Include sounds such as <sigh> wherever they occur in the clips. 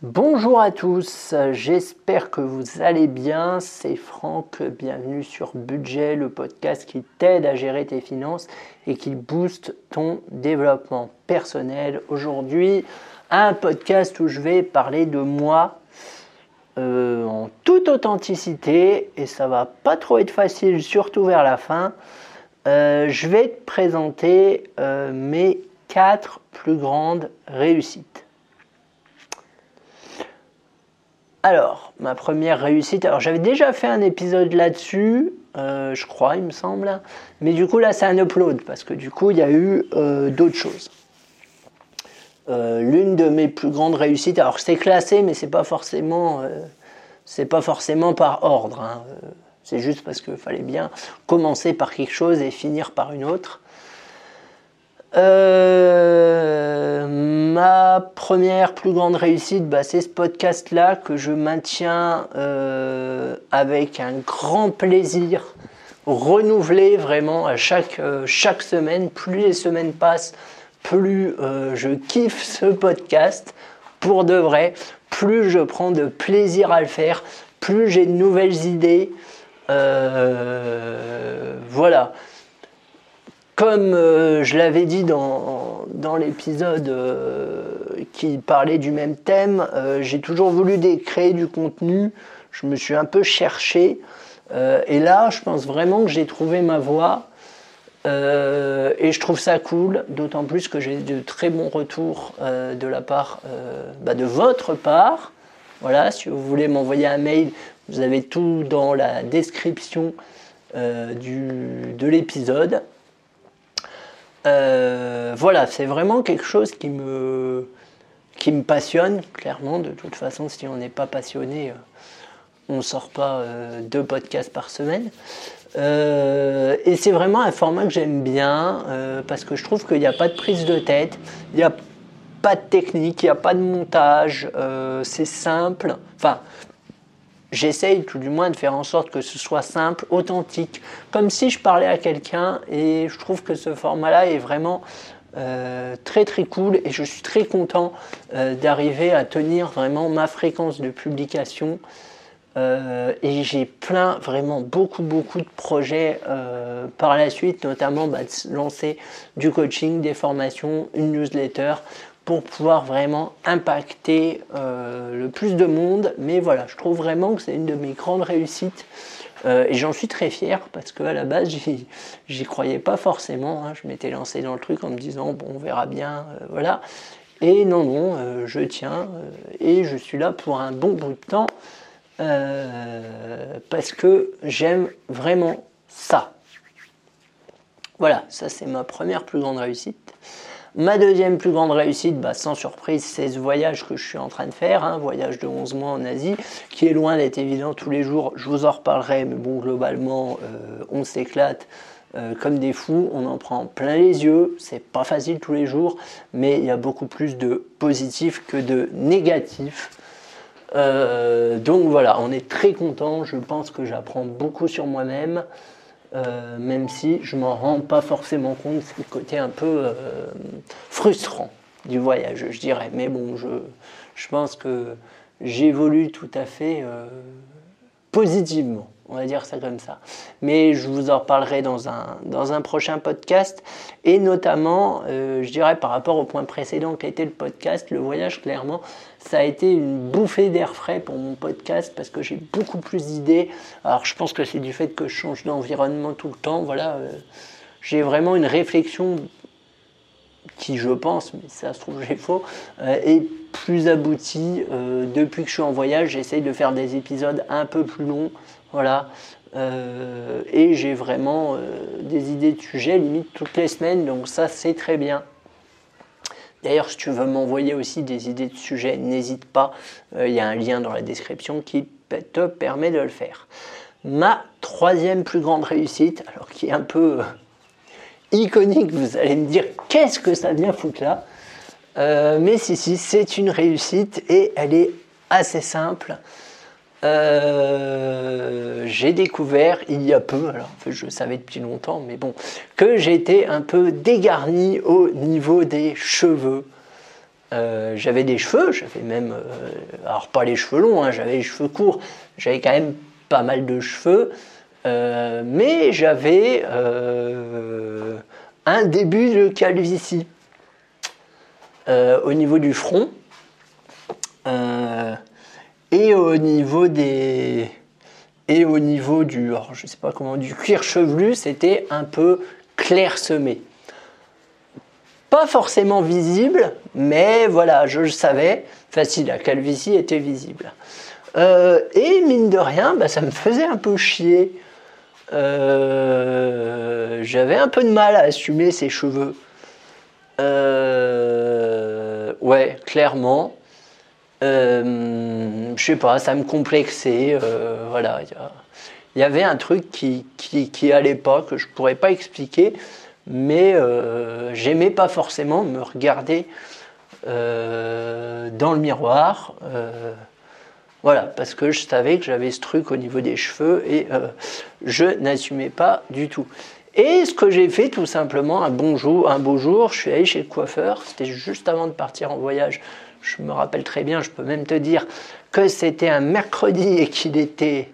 Bonjour à tous, j'espère que vous allez bien. C'est Franck, bienvenue sur Budget, le podcast qui t'aide à gérer tes finances et qui booste ton développement personnel. Aujourd'hui, un podcast où je vais parler de moi euh, en toute authenticité et ça va pas trop être facile, surtout vers la fin. Euh, je vais te présenter euh, mes quatre plus grandes réussites. Alors, ma première réussite, alors j'avais déjà fait un épisode là-dessus, euh, je crois, il me semble, mais du coup là c'est un upload parce que du coup il y a eu euh, d'autres choses. Euh, l'une de mes plus grandes réussites, alors c'est classé, mais c'est pas forcément, pas forcément par ordre. Hein. c'est juste parce qu'il fallait bien commencer par quelque chose et finir par une autre. Euh, ma première plus grande réussite, bah, c'est ce podcast-là que je maintiens euh, avec un grand plaisir, renouvelé vraiment à chaque, euh, chaque semaine. Plus les semaines passent, plus je kiffe ce podcast pour de vrai, plus je prends de plaisir à le faire, plus j'ai de nouvelles idées. voilà. Comme euh, je l'avais dit dans, l'épisode euh, qui parlait du même thème, euh, j'ai toujours voulu créer du contenu. Je me suis un peu cherché. et là, je pense vraiment que j'ai trouvé ma voie. et je trouve ça cool, d'autant plus que j'ai de très bons retours de la part, bah, de votre part. Voilà, si vous voulez m'envoyer un mail, vous avez tout dans la description de l'épisode. Euh, voilà, c'est vraiment quelque chose qui me, qui me passionne, clairement. De toute façon, si on n'est pas passionné, euh, on ne sort pas euh, deux podcasts par semaine. et c'est vraiment un format que j'aime bien parce que je trouve qu'il n'y a pas de prise de tête, il n'y a pas de technique, il n'y a pas de montage, c'est simple. Enfin, j'essaye tout du moins de faire en sorte que ce soit simple, authentique, comme si je parlais à quelqu'un et je trouve que ce format-là est vraiment euh, très très cool et je suis très content euh, d'arriver à tenir vraiment ma fréquence de publication. Euh, et j'ai plein, vraiment beaucoup, beaucoup de projets par la suite, notamment bah, de lancer du coaching, des formations, une newsletter pour pouvoir vraiment impacter euh, le plus de monde. Mais voilà, je trouve vraiment que c'est une de mes grandes réussites. Euh, et j'en suis très fier parce qu'à la base, <laughs> j'y croyais pas forcément. Hein. Je m'étais lancé dans le truc en me disant, bon, on verra bien, euh, voilà. Et non, non, je tiens et je suis là pour un bon bout de temps parce que j'aime vraiment ça. Voilà, ça c'est ma première plus grande réussite. Ma deuxième plus grande réussite, bah, sans surprise, c'est ce voyage que je suis en train de faire, un hein, voyage de 11 mois en Asie, qui est loin d'être évident tous les jours. Je vous en reparlerai, mais bon, globalement, euh, on s'éclate. Euh, comme des fous, on en prend plein les yeux, c'est pas facile tous les jours, mais il y a beaucoup plus de positifs que de négatifs. Euh, donc voilà, on est très content, je pense que j'apprends beaucoup sur moi-même. Euh, même si je m'en rends pas forcément compte, c'est le côté un peu euh, frustrant du voyage, je dirais. Mais bon, je, je pense que j'évolue tout à fait euh, positivement on va dire ça comme ça. Mais je vous en reparlerai dans un, dans un prochain podcast, et notamment, euh, je dirais par rapport au point précédent qui a été le podcast, le voyage, clairement, ça a été une bouffée d'air frais pour mon podcast, parce que j'ai beaucoup plus d'idées. Alors je pense que c'est du fait que je change d'environnement tout le temps, voilà, euh, j'ai vraiment une réflexion qui je pense, mais ça se trouve <laughs> j'ai faux, euh, est plus aboutie. depuis que je suis en voyage, j'essaye de faire des épisodes un peu plus longs, voilà. Euh, et j'ai vraiment euh, des idées de sujets limite toutes les semaines, donc ça c'est très bien. D'ailleurs, si tu veux m'envoyer aussi des idées de sujets, n'hésite pas. Euh, il y a un lien dans la description qui te permet de le faire. Ma troisième plus grande réussite, alors qui est un peu iconique, vous allez me dire qu'est-ce que ça vient foutre là Mais si, si, c'est une réussite et elle est assez simple. Euh, j'ai découvert il y a peu, alors je savais depuis longtemps, mais bon, que j'étais un peu dégarni au niveau des cheveux. j'avais des cheveux, j'avais même, alors pas les cheveux longs, hein, j'avais les cheveux courts, j'avais quand même pas mal de cheveux, mais j'avais un début de calvitie. Au niveau du front et au niveau des et au niveau du je sais pas comment du cuir chevelu c'était un peu clairsemé. Pas forcément visible mais voilà je le savais. Facile la calvitie était visible. Euh, et mine de rien bah, ça me faisait un peu chier euh, j'avais un peu de mal à assumer ces cheveux euh, ouais clairement euh, je sais pas, ça me complexait. Euh, voilà, il y, avait un truc qui, qui, qui, allait pas, que je pourrais pas expliquer, mais j'aimais pas forcément me regarder dans le miroir. Voilà, parce que je savais que j'avais ce truc au niveau des cheveux et je n'assumais pas du tout. Et ce que j'ai fait tout simplement, un bon jour, un beau jour, je suis allé chez le coiffeur, c'était juste avant de partir en voyage je me rappelle très bien, je peux même te dire que c'était un mercredi et qu'il était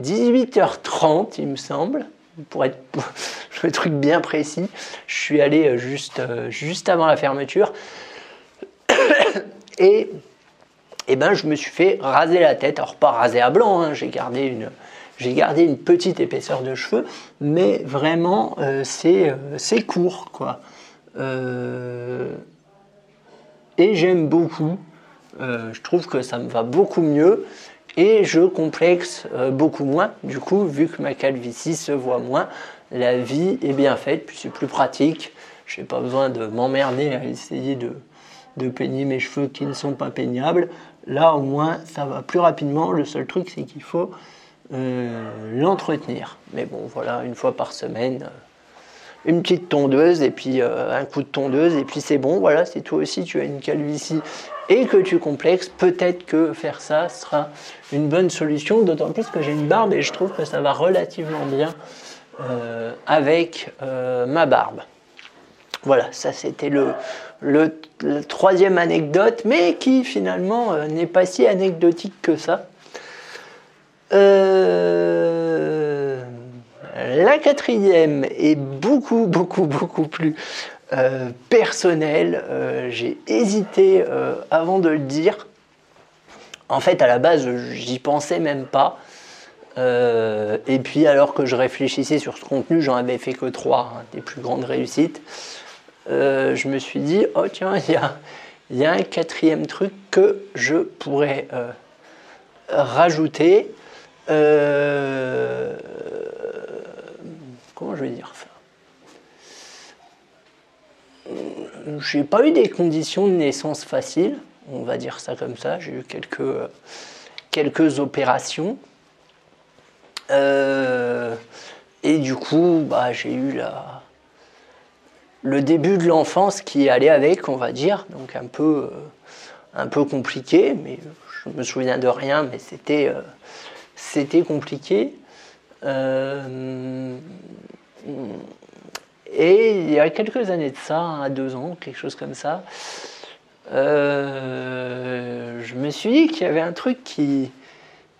18h30, il me semble, pour être <laughs> le truc bien précis. Je suis allé euh, juste, euh, juste avant la fermeture. <coughs> et, et ben, je me suis fait raser la tête. Alors, pas raser à blanc, hein, j'ai gardé une. Gardé une petite épaisseur de cheveux, mais vraiment, euh, c'est court, quoi et j'aime beaucoup. Euh, je trouve que ça me va beaucoup mieux et je complexe euh, beaucoup moins. Du coup, vu que ma calvitie se voit moins, la vie est bien faite, puis c'est plus pratique. Je n'ai pas besoin de m'emmerder à essayer de, de peigner mes cheveux qui ne sont pas peignables. Là, au moins, ça va plus rapidement. Le seul truc, c'est qu'il faut euh, l'entretenir. Mais bon, voilà, une fois par semaine une petite tondeuse et puis euh, un coup de tondeuse et puis c'est bon. Voilà, si toi aussi tu as une calvitie et que tu complexes, peut-être que faire ça sera une bonne solution. D'autant plus que j'ai une barbe et je trouve que ça va relativement bien euh, avec euh, ma barbe. Voilà, ça c'était le, le, troisième anecdote, mais qui finalement n'est pas si anecdotique que ça. Euh, la quatrième est beaucoup, beaucoup, beaucoup plus euh, personnelle. Euh, j'ai hésité euh, avant de le dire. En fait, à la base, j'y pensais même pas. et puis, alors que je réfléchissais sur ce contenu, j'en avais fait que trois, hein, des plus grandes réussites. Je me suis dit, oh tiens, il y a, un quatrième truc que je pourrais rajouter comment je vais dire ça? J'ai pas eu des conditions de naissance faciles, on va dire ça comme ça. J'ai eu quelques, quelques opérations. Euh, et du coup, bah, j'ai eu la, le début de l'enfance qui allait avec, on va dire, donc un peu, euh, un peu compliqué, mais je me souviens de rien, mais c'était, euh, compliqué. Et il y a quelques années de ça, à deux ans, quelque chose comme ça, euh, je me suis dit qu'il y avait un truc qui,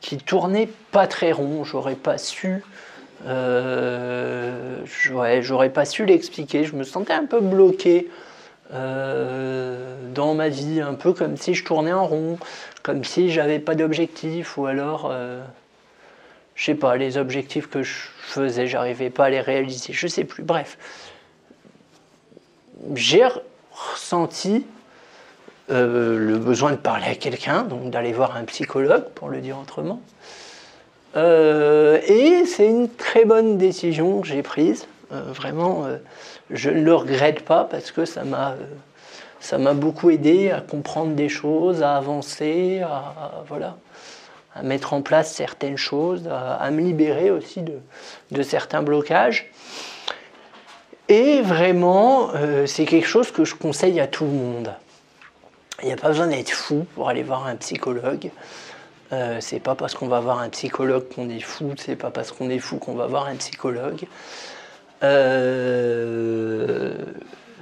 qui tournait pas très rond. J'aurais pas su. Euh, j'aurais pas su l'expliquer. Je me sentais un peu bloqué euh, dans ma vie, un peu comme si je tournais en rond, comme si j'avais pas d'objectif, ou alors je sais pas, les objectifs que je faisais, j'arrivais pas à les réaliser, je sais plus. Bref, j'ai ressenti euh, le besoin de parler à quelqu'un, donc d'aller voir un psychologue, pour le dire autrement. Euh, et c'est une très bonne décision que j'ai prise. Euh, vraiment, je ne le regrette pas parce que ça m'a ça beaucoup aidé à comprendre des choses, à avancer, à voilà à mettre en place certaines choses, à, me libérer aussi de, certains blocages. Et vraiment, euh, c'est quelque chose que je conseille à tout le monde. Il n'y a pas besoin d'être fou pour aller voir un psychologue. Euh, c'est pas parce qu'on va voir un psychologue qu'on est fou, c'est pas parce qu'on est fou qu'on va voir un psychologue. Euh,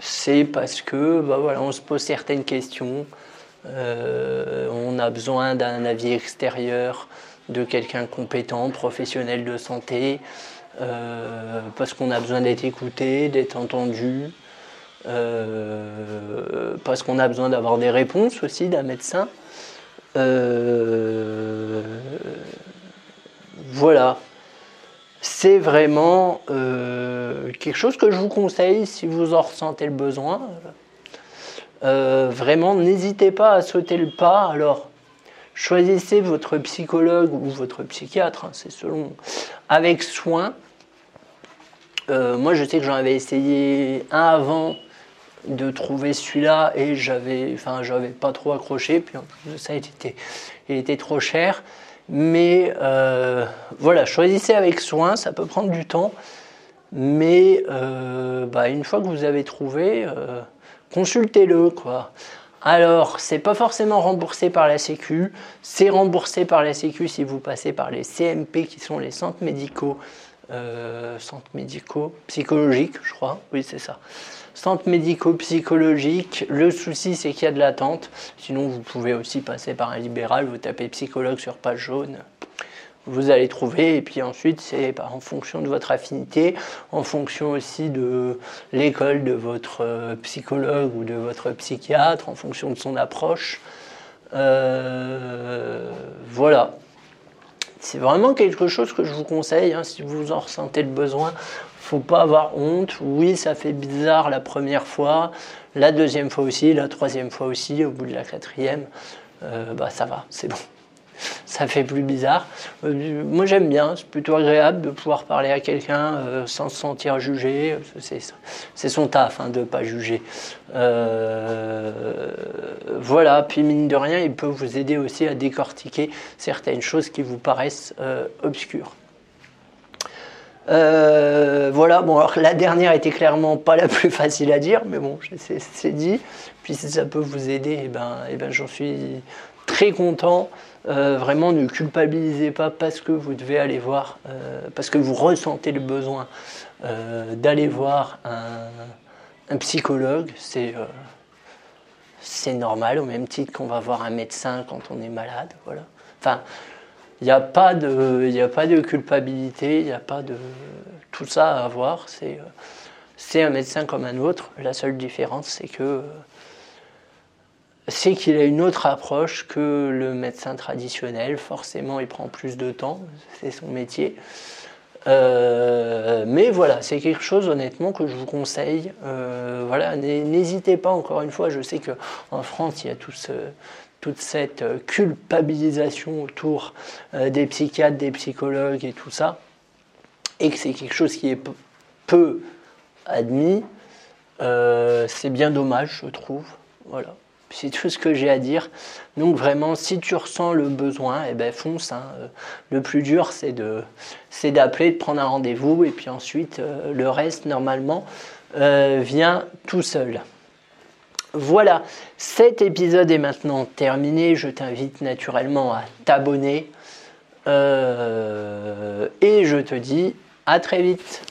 c'est parce que bah voilà, on se pose certaines questions, euh, on a besoin d'un avis extérieur de quelqu'un compétent, professionnel de santé, parce qu'on a besoin d'être écouté, d'être entendu, parce qu'on a besoin d'avoir des réponses aussi d'un médecin. Voilà, c'est vraiment quelque chose que je vous conseille si vous en ressentez le besoin. Euh, vraiment, n'hésitez pas à sauter le pas. Alors, choisissez votre psychologue ou votre psychiatre, hein, c'est selon, avec soin. Euh, moi, je sais que j'en avais essayé un avant de trouver celui-là et j'avais, enfin, j'avais pas trop accroché. Puis en plus ça, était, trop cher. Mais euh, voilà, choisissez avec soin, ça peut prendre du temps. Mais bah, une fois que vous avez trouvé, consultez-le quoi. Alors, c'est pas forcément remboursé par la Sécu, c'est remboursé par la Sécu si vous passez par les CMP qui sont les centres médicaux, euh, centres médicaux psychologiques, je crois. Oui, c'est ça. Centres médicaux psychologiques. Le souci, c'est qu'il y a de l'attente. Sinon, vous pouvez aussi passer par un libéral. Vous tapez psychologue sur page jaune vous allez trouver. Et puis ensuite, c'est en fonction de votre affinité, en fonction aussi de l'école de votre euh, psychologue ou de votre psychiatre, en fonction de son approche. Euh. C'est vraiment quelque chose que je vous conseille, hein, si vous en ressentez le besoin. Faut pas avoir honte. Oui, ça fait bizarre la première fois, la deuxième fois aussi, la troisième fois aussi, au bout de la quatrième, euh, bah ça va, c'est bon ça fait plus bizarre. Euh, moi j'aime bien, c'est plutôt agréable de pouvoir parler à quelqu'un euh, sans se sentir jugé. C'est son taf hein, de ne pas juger. Euh, voilà, puis mine de rien, il peut vous aider aussi à décortiquer certaines choses qui vous paraissent obscures. voilà, bon alors la dernière était clairement pas la plus <laughs> facile à dire, mais bon, c'est dit. Puis si ça peut vous aider, eh ben, eh ben j'en suis très content. Euh, vraiment, ne culpabilisez pas parce que vous devez aller voir, euh, parce que vous ressentez le besoin euh, d'aller voir un, psychologue. C'est normal, au même titre qu'on va voir un médecin quand on est malade. Voilà. Enfin, il n'y a, a pas de culpabilité, il n'y a pas de tout ça à avoir. C'est un médecin comme un autre. La seule différence, c'est que c'est qu'il a une autre approche que le médecin traditionnel. Forcément, il prend plus de temps, c'est son métier. Euh, mais voilà, c'est quelque chose honnêtement que je vous conseille. Euh, voilà, n'hésitez pas encore une fois. Je sais que en France, il y a toute cette culpabilisation autour euh, des psychiatres, des psychologues et tout ça, et que c'est quelque chose qui est peu admis. c'est bien dommage, je trouve. Voilà. C'est tout ce que j'ai à dire. Donc vraiment, si tu ressens le besoin, eh ben fonce. Hein. Le plus dur, c'est de, c'est d'appeler, de prendre un rendez-vous, et puis ensuite, euh, le reste, normalement, euh, vient tout seul. Voilà, cet épisode est maintenant terminé. Je t'invite naturellement à t'abonner. Euh, et je te dis à très vite.